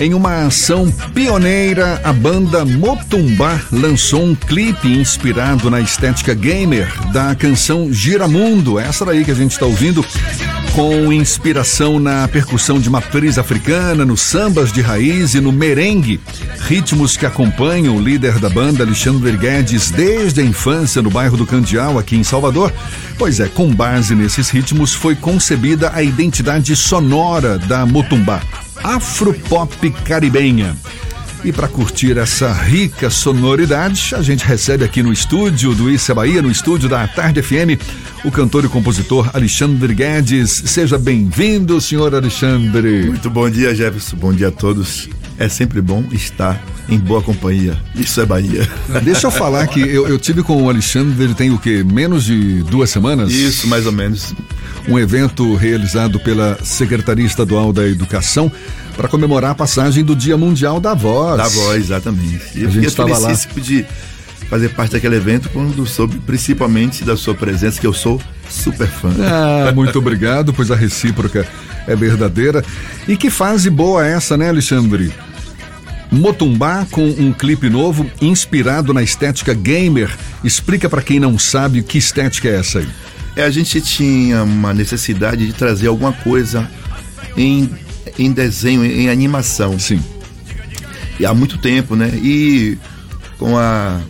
Em uma ação pioneira, a banda Motumbá lançou um clipe inspirado na estética gamer da canção Giramundo, essa daí que a gente está ouvindo, com inspiração na percussão de matriz africana, nos sambas de raiz e no merengue, ritmos que acompanham o líder da banda, Alexandre Guedes, desde a infância no bairro do Candial, aqui em Salvador. Pois é, com base nesses ritmos foi concebida a identidade sonora da Motumbá afropop caribenha. E para curtir essa rica sonoridade, a gente recebe aqui no estúdio do Issa Bahia, no estúdio da Tarde FM, o cantor e compositor Alexandre Guedes. Seja bem-vindo, senhor Alexandre. Muito bom dia, Jefferson. Bom dia a todos. É sempre bom estar em boa companhia. Isso é Bahia. Deixa eu falar que eu, eu tive com o Alexandre, ele tem o quê? Menos de duas semanas? Isso, mais ou menos um evento realizado pela Secretaria Estadual da Educação para comemorar a passagem do Dia Mundial da Voz. Da Voz, exatamente. E a gente estava lá. de fazer parte daquele evento quando soube principalmente da sua presença, que eu sou super fã. Ah, muito obrigado, pois a recíproca é verdadeira. E que fase boa essa, né, Alexandre? Motumbá com um clipe novo inspirado na estética gamer. Explica para quem não sabe que estética é essa aí. É, a gente tinha uma necessidade de trazer alguma coisa em, em desenho, em animação. Sim. E há muito tempo, né? E com a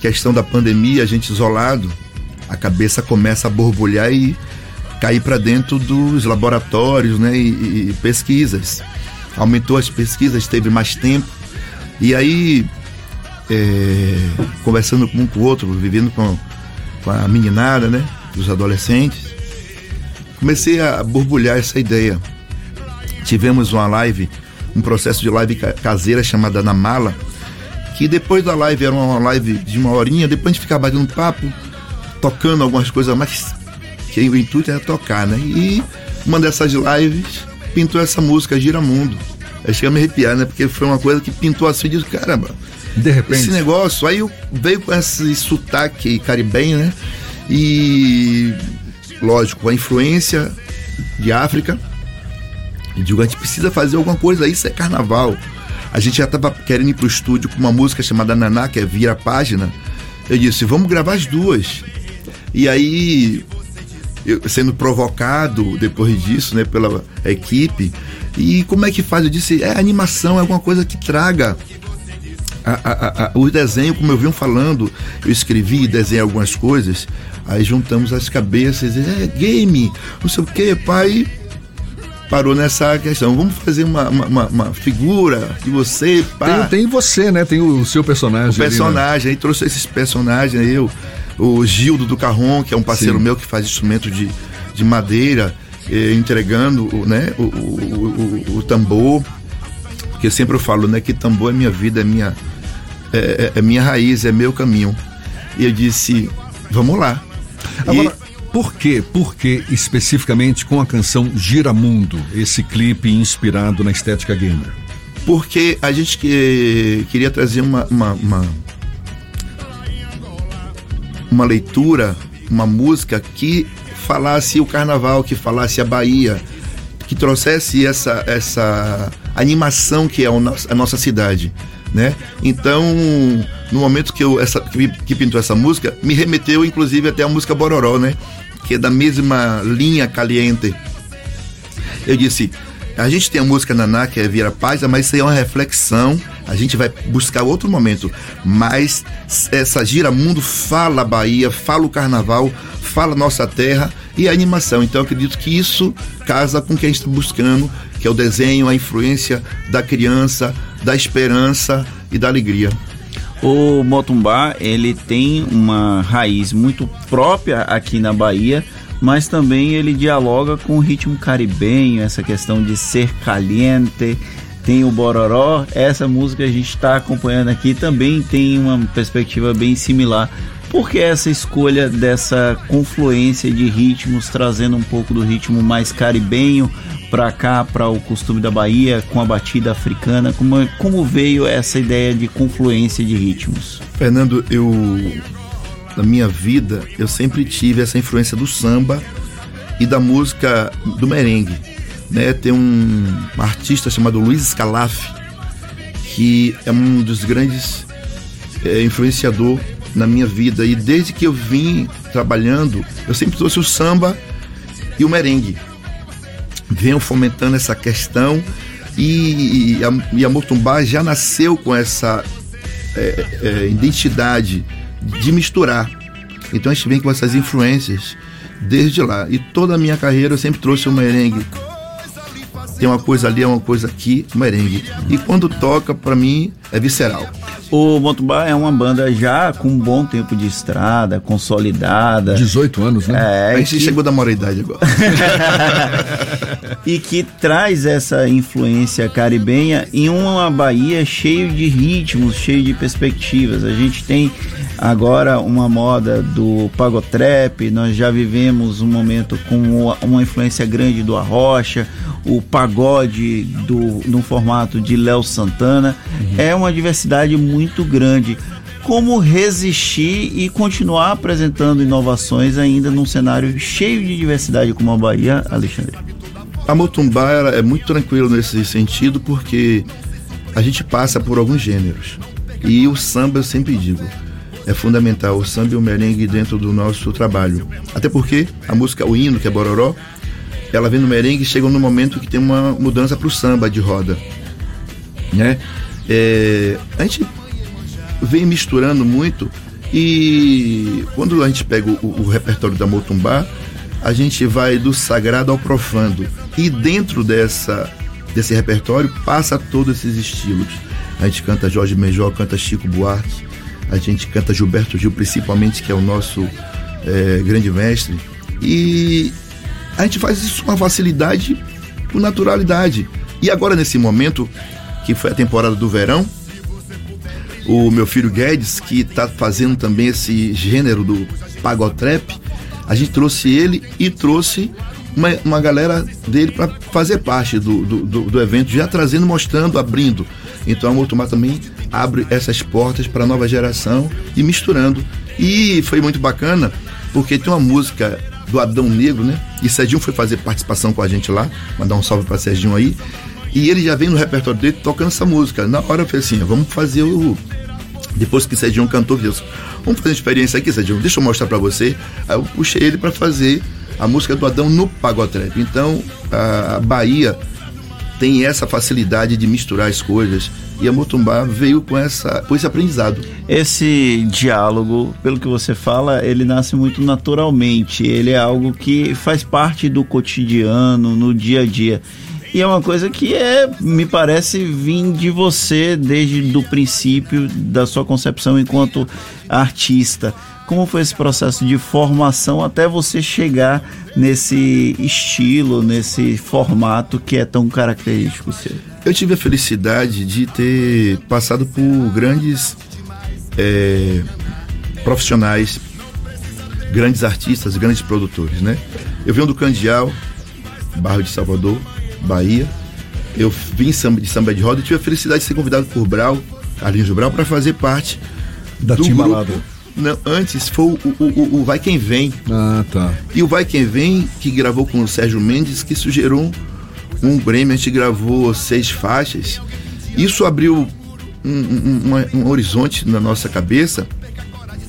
questão da pandemia, a gente isolado, a cabeça começa a borbulhar e cair para dentro dos laboratórios, né? E, e, pesquisas. Aumentou as pesquisas, teve mais tempo. E aí, é, conversando um com o outro, vivendo com, com a meninada, né? dos adolescentes, comecei a borbulhar essa ideia. Tivemos uma live, um processo de live caseira chamada Na Mala, que depois da live era uma live de uma horinha, depois a gente ficava batendo papo, tocando algumas coisas, mas que o intuito era tocar, né? E uma dessas lives pintou essa música Giramundo. Eu cheguei a me arrepiar, né? Porque foi uma coisa que pintou assim, de caramba. De repente. Esse negócio, aí veio com esse sotaque caribenho, né? E, lógico, a influência de África. E digo, a gente precisa fazer alguma coisa, isso é carnaval. A gente já estava querendo ir pro estúdio com uma música chamada Naná, que é Vira Página. Eu disse, vamos gravar as duas. E aí, eu, sendo provocado depois disso, né, pela equipe, e como é que faz? Eu disse, é animação, é alguma coisa que traga a, a, a, o desenho, como eu vinha falando, eu escrevi e desenhei algumas coisas, Aí juntamos as cabeças e é game, não sei o que, pai. Parou nessa questão. Vamos fazer uma, uma, uma figura de você, pá. Tem, tem, você, né? Tem o seu personagem. O personagem, ali, né? aí trouxe esses personagens aí, o, o Gildo do Carron, que é um parceiro Sim. meu que faz instrumento de, de madeira, entregando né, o, o, o, o, tambor. Porque sempre eu falo, né, que tambor é minha vida, é minha, é, é, é minha raiz, é meu caminho. E eu disse, vamos lá. Agora, e... por que, por que especificamente com a canção Giramundo, esse clipe inspirado na estética gamer? Porque a gente que, queria trazer uma, uma, uma, uma leitura, uma música que falasse o carnaval, que falasse a Bahia, que trouxesse essa, essa animação que é a nossa cidade né? Então, no momento que eu essa que, que pintou essa música, me remeteu inclusive até a música Bororó, né? Que é da mesma linha caliente. Eu disse, a gente tem a música Naná, que é Vira Paz, mas isso aí é uma reflexão. A gente vai buscar outro momento. Mas essa gira mundo fala Bahia, fala o carnaval, fala nossa terra e a animação. Então acredito que isso casa com o que a gente está buscando, que é o desenho, a influência da criança, da esperança e da alegria. O Motumbá, ele tem uma raiz muito própria aqui na Bahia, mas também ele dialoga com o ritmo caribenho, essa questão de ser caliente, tem o Bororó, essa música a gente está acompanhando aqui também tem uma perspectiva bem similar. Por que essa escolha dessa confluência de ritmos, trazendo um pouco do ritmo mais caribenho, para cá, para o costume da Bahia, com a batida africana? Como, como veio essa ideia de confluência de ritmos? Fernando, eu na minha vida eu sempre tive essa influência do samba e da música do merengue. Né? Tem um, artista chamado Luiz Scalaf, que é um dos grandes é, influenciador na minha vida. E desde que eu vim trabalhando, eu sempre trouxe o samba e o merengue. Venho fomentando essa questão e, e, a, e a Motumbá já nasceu com essa é, é, identidade de misturar. Então a gente vem com essas influências desde lá. E toda a minha carreira eu sempre trouxe o merengue. Tem uma coisa ali, é uma coisa aqui, merengue. E quando toca, para mim, é visceral. O Motumbá é uma banda já com um bom tempo de estrada, consolidada. 18 anos, né? É, a gente que... chegou da maioridade agora. e que traz essa influência caribenha em uma Bahia cheio de ritmos, cheio de perspectivas. A gente tem agora uma moda do pagotrap, nós já vivemos um momento com uma influência grande do Arrocha, o pagode do, no formato de Léo Santana. Uhum. É uma diversidade muito grande. Como resistir e continuar apresentando inovações ainda num cenário cheio de diversidade como a Bahia, Alexandre? A Motumbá é muito tranquilo nesse sentido porque a gente passa por alguns gêneros. E o samba eu sempre digo, é fundamental o samba e o merengue dentro do nosso trabalho. Até porque a música, o hino, que é Bororó, ela vem no merengue e chega no momento que tem uma mudança para o samba de roda. Né? É, a gente vem misturando muito e quando a gente pega o, o repertório da Motumbá, a gente vai do sagrado ao profano. E dentro dessa, desse repertório passa todos esses estilos. A gente canta Jorge Benjó, canta Chico Buarque, a gente canta Gilberto Gil, principalmente, que é o nosso é, grande mestre. E a gente faz isso com facilidade, com naturalidade. E agora, nesse momento, que foi a temporada do verão, o meu filho Guedes, que está fazendo também esse gênero do pagotrap, a gente trouxe ele e trouxe uma, uma galera dele para fazer parte do, do, do, do, evento, já trazendo, mostrando, abrindo. Então a Mortumar também abre essas portas para a nova geração e misturando. E foi muito bacana, porque tem uma música do Adão Negro, né? E Serginho foi fazer participação com a gente lá, mandar um salve para Serginho aí. E ele já vem no repertório dele tocando essa música. Na hora eu falei assim: vamos fazer o. Depois que Serginho cantou, Deus, Vamos fazer uma experiência aqui, Sérgio. Deixa eu mostrar para você. Aí eu puxei ele para fazer a música do Adão no Pagotrap. Então, a Bahia tem essa facilidade de misturar as coisas e a Motumbá veio com, essa, com esse aprendizado. Esse diálogo, pelo que você fala, ele nasce muito naturalmente. Ele é algo que faz parte do cotidiano, no dia a dia. E é uma coisa que é, me parece vir de você desde o princípio da sua concepção enquanto artista. Como foi esse processo de formação até você chegar nesse estilo, nesse formato que é tão característico seu? Eu tive a felicidade de ter passado por grandes é, profissionais, grandes artistas, grandes produtores, né? Eu venho do Candial, bairro de Salvador, Bahia. Eu vim de samba de roda e tive a felicidade de ser convidado por Brau, Carlinhos Brau, para fazer parte da do Timbalada. Não, antes foi o, o, o, o, Vai Quem Vem. Ah, tá. E o Vai Quem Vem, que gravou com o Sérgio Mendes, que sugeriu um, um Grêmio, a gente gravou seis faixas. Isso abriu um, um, um, horizonte na nossa cabeça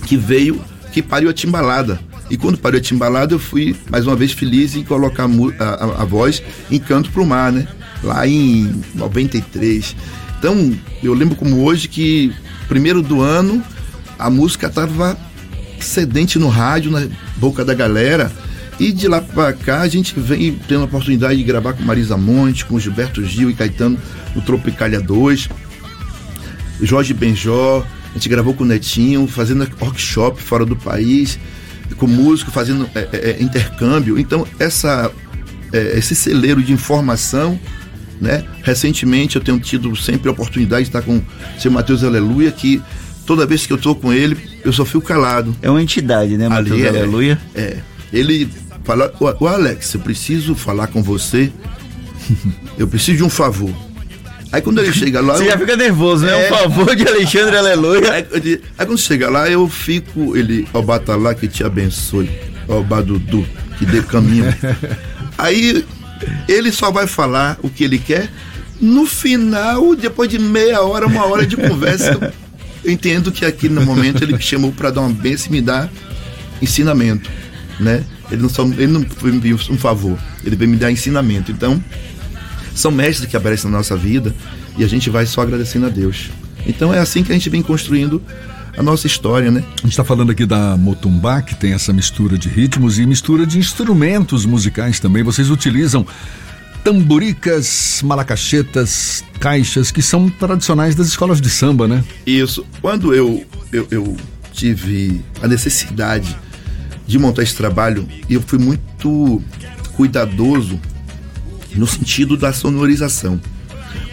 que veio, que pariu a timbalada. E quando parei de embalado, eu fui mais uma vez feliz em colocar a, a, a voz em Canto pro Mar, né? Lá em 93. Então, eu lembro como hoje que, primeiro do ano, a música estava sedente no rádio, na boca da galera. E de lá para cá a gente vem tendo a oportunidade de gravar com Marisa Monte, com Gilberto Gil e Caetano no Tropicália 2, Jorge Benjó, a gente gravou com o Netinho, fazendo workshop fora do país com músico, fazendo é, é, é, intercâmbio. Então, essa, é, esse celeiro de informação, né? Recentemente eu tenho tido sempre a oportunidade de estar com o seu Matheus Aleluia, que toda vez que eu estou com ele, eu só fico calado. É uma entidade, né, Matheus é, Aleluia? É. Ele fala, o Alex, eu preciso falar com você. Eu preciso de um favor. Aí quando ele chega lá. Você eu... já fica nervoso, né? É... Um favor de Alexandre, aleluia. Aí, aí, quando chega lá, eu fico. Ele, ó, bata lá que te abençoe. Ó, Badudu, que dê caminho. aí ele só vai falar o que ele quer No final, depois de meia hora, uma hora de conversa, eu entendo que aqui no momento ele me chamou para dar uma benção e me dar ensinamento, né? Ele não, só, ele não foi me um favor, ele veio me dar ensinamento. Então, são mestres que aparecem na nossa vida e a gente vai só agradecendo a Deus. Então é assim que a gente vem construindo a nossa história, né? A gente está falando aqui da Motumbá, que tem essa mistura de ritmos e mistura de instrumentos musicais também. Vocês utilizam tamboricas, malacachetas, caixas, que são tradicionais das escolas de samba, né? Isso. Quando eu, eu, eu tive a necessidade de montar esse trabalho, eu fui muito cuidadoso no sentido da sonorização.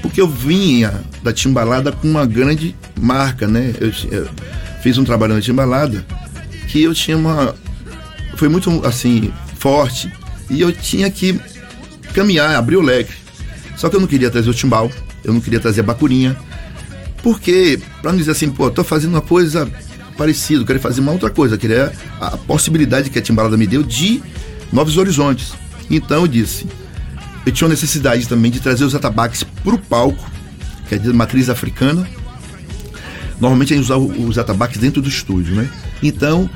Porque eu vinha da Timbalada com uma grande marca, né? Eu, eu fiz um trabalho na Timbalada que eu tinha uma. Foi muito assim, forte. E eu tinha que caminhar, abrir o leque. Só que eu não queria trazer o timbal, eu não queria trazer a bacurinha. Porque, para não dizer assim, pô, tô fazendo uma coisa parecida, quero fazer uma outra coisa, queria a possibilidade que a Timbalada me deu de novos horizontes. Então eu disse, eu tinha necessidade também de trazer os atabaques para o palco, que é de matriz africana. Normalmente a gente usa os atabaques dentro do estúdio, né? Então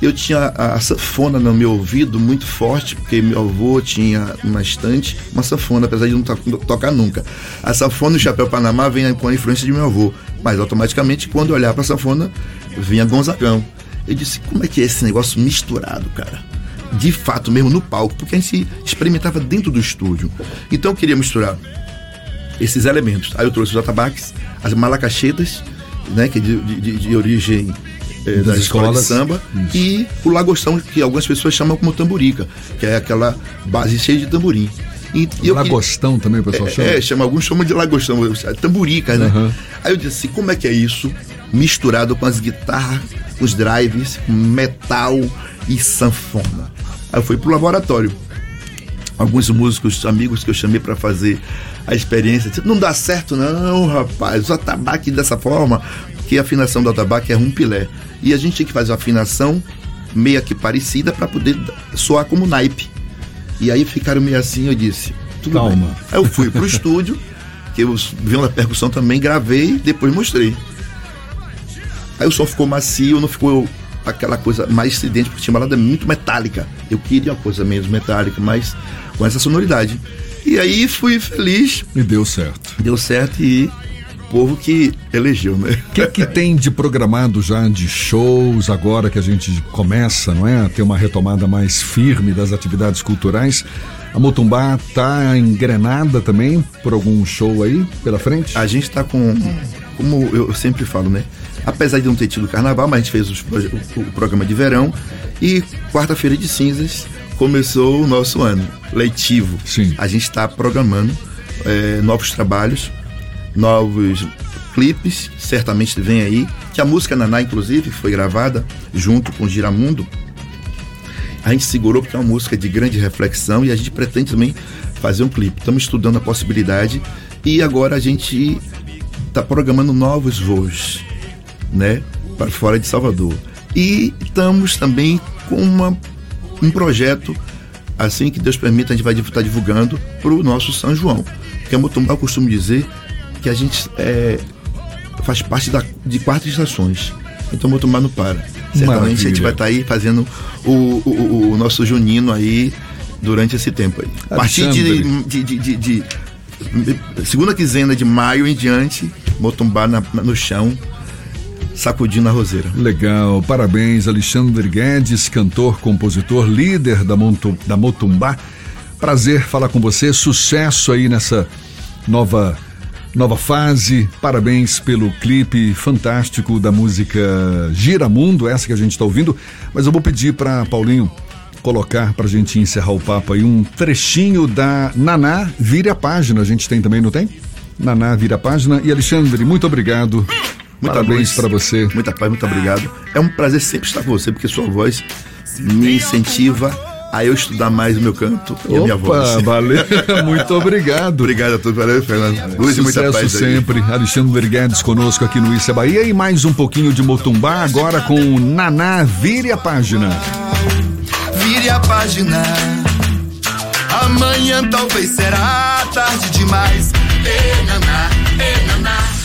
eu tinha a sanfona no meu ouvido muito forte, porque meu avô tinha uma estante, uma sanfona, apesar de não to tocar nunca. A sanfona e o chapéu Panamá vem com a influência de meu avô, mas automaticamente quando eu olhar para a sanfona, vinha Gonzagão. Eu disse, como é que é esse negócio misturado, cara? De fato mesmo no palco, porque a gente experimentava dentro do estúdio. Então eu queria misturar esses elementos. Aí eu trouxe os atabaques, as malacachetas, né, que é de, de, de origem é, das, escolas de samba, Isso. e o lagostão, que algumas pessoas chamam como tamborica, que é aquela base cheia de tamborim. E, e lagostão queria, também o pessoal é, chama? É, chama, alguns chamam de lagostão, tamborica, né? Uhum. Aí eu disse assim, como é que é isso? Misturado com as guitarras, os drives, metal e sanfona. Aí eu fui pro laboratório. Alguns músicos, amigos que eu chamei para fazer a experiência, não dá certo não, rapaz, o atabaque dessa forma, porque a afinação do atabaque é um pilé. E a gente tinha que fazer uma afinação meio que parecida para poder soar como naipe. E aí ficaram meio assim, eu disse, tudo Calma. Bem. Aí eu fui pro estúdio, que eu vi uma percussão também, gravei, depois mostrei. Aí o som ficou macio, não ficou aquela coisa mais estridente, porque tinha balada muito metálica. Eu queria uma coisa menos metálica, mas com essa sonoridade. E aí fui feliz. E deu certo. Deu certo e povo que elegeu, né? O que, que tem de programado já de shows agora que a gente começa, não é? A ter uma retomada mais firme das atividades culturais. A Motumbá tá engrenada também por algum show aí pela frente? A gente tá com, como eu sempre falo, né? Apesar de não ter tido carnaval, mas a gente fez o, programa de verão e quarta-feira de cinzas começou o nosso ano letivo. Sim. A gente está programando é, novos trabalhos, novos clipes, certamente vem aí, que a música Naná, inclusive, foi gravada junto com Giramundo. A gente segurou porque é uma música de grande reflexão e a gente pretende também fazer um clipe. Estamos estudando a possibilidade e agora a gente está programando novos voos né, para fora de Salvador. E estamos também com uma, um projeto, assim que Deus permita, a gente vai estar divulgando para o nosso São João. Que a Motumbá, eu costumo dizer que a gente é, faz parte da, de quatro estações. Então Motumbá não para. Certamente Maravilha. a gente vai estar aí fazendo o, o, o, nosso junino aí durante esse tempo aí. A partir de, de, de, de, segunda quinzena de maio em diante, Motumbá na, no chão, sacudindo a roseira. Legal, parabéns Alexandre Guedes, cantor, compositor, líder da, Montu, da Motumbá. Prazer falar com você, sucesso aí nessa nova nova fase. Parabéns pelo clipe fantástico da música Giramundo, essa que a gente está ouvindo. Mas eu vou pedir para Paulinho colocar para a gente encerrar o papo aí um trechinho da Naná Vire a Página. A gente tem também, não tem? Naná Vira a Página. E Alexandre, muito obrigado Parabéns para você. Muita paz, muito obrigado. É um prazer sempre estar com você, porque sua voz me incentiva a eu estudar mais o meu canto e Opa, a minha voz. valeu. Muito obrigado. obrigado a todos. Valeu, Fernando. Luz e muita paz sempre. Aí. Alexandre Guedes conosco aqui no Issa Bahia e mais um pouquinho de Motumbá agora com Naná. Vire a página. Vire a página. Amanhã talvez será tarde demais Naná.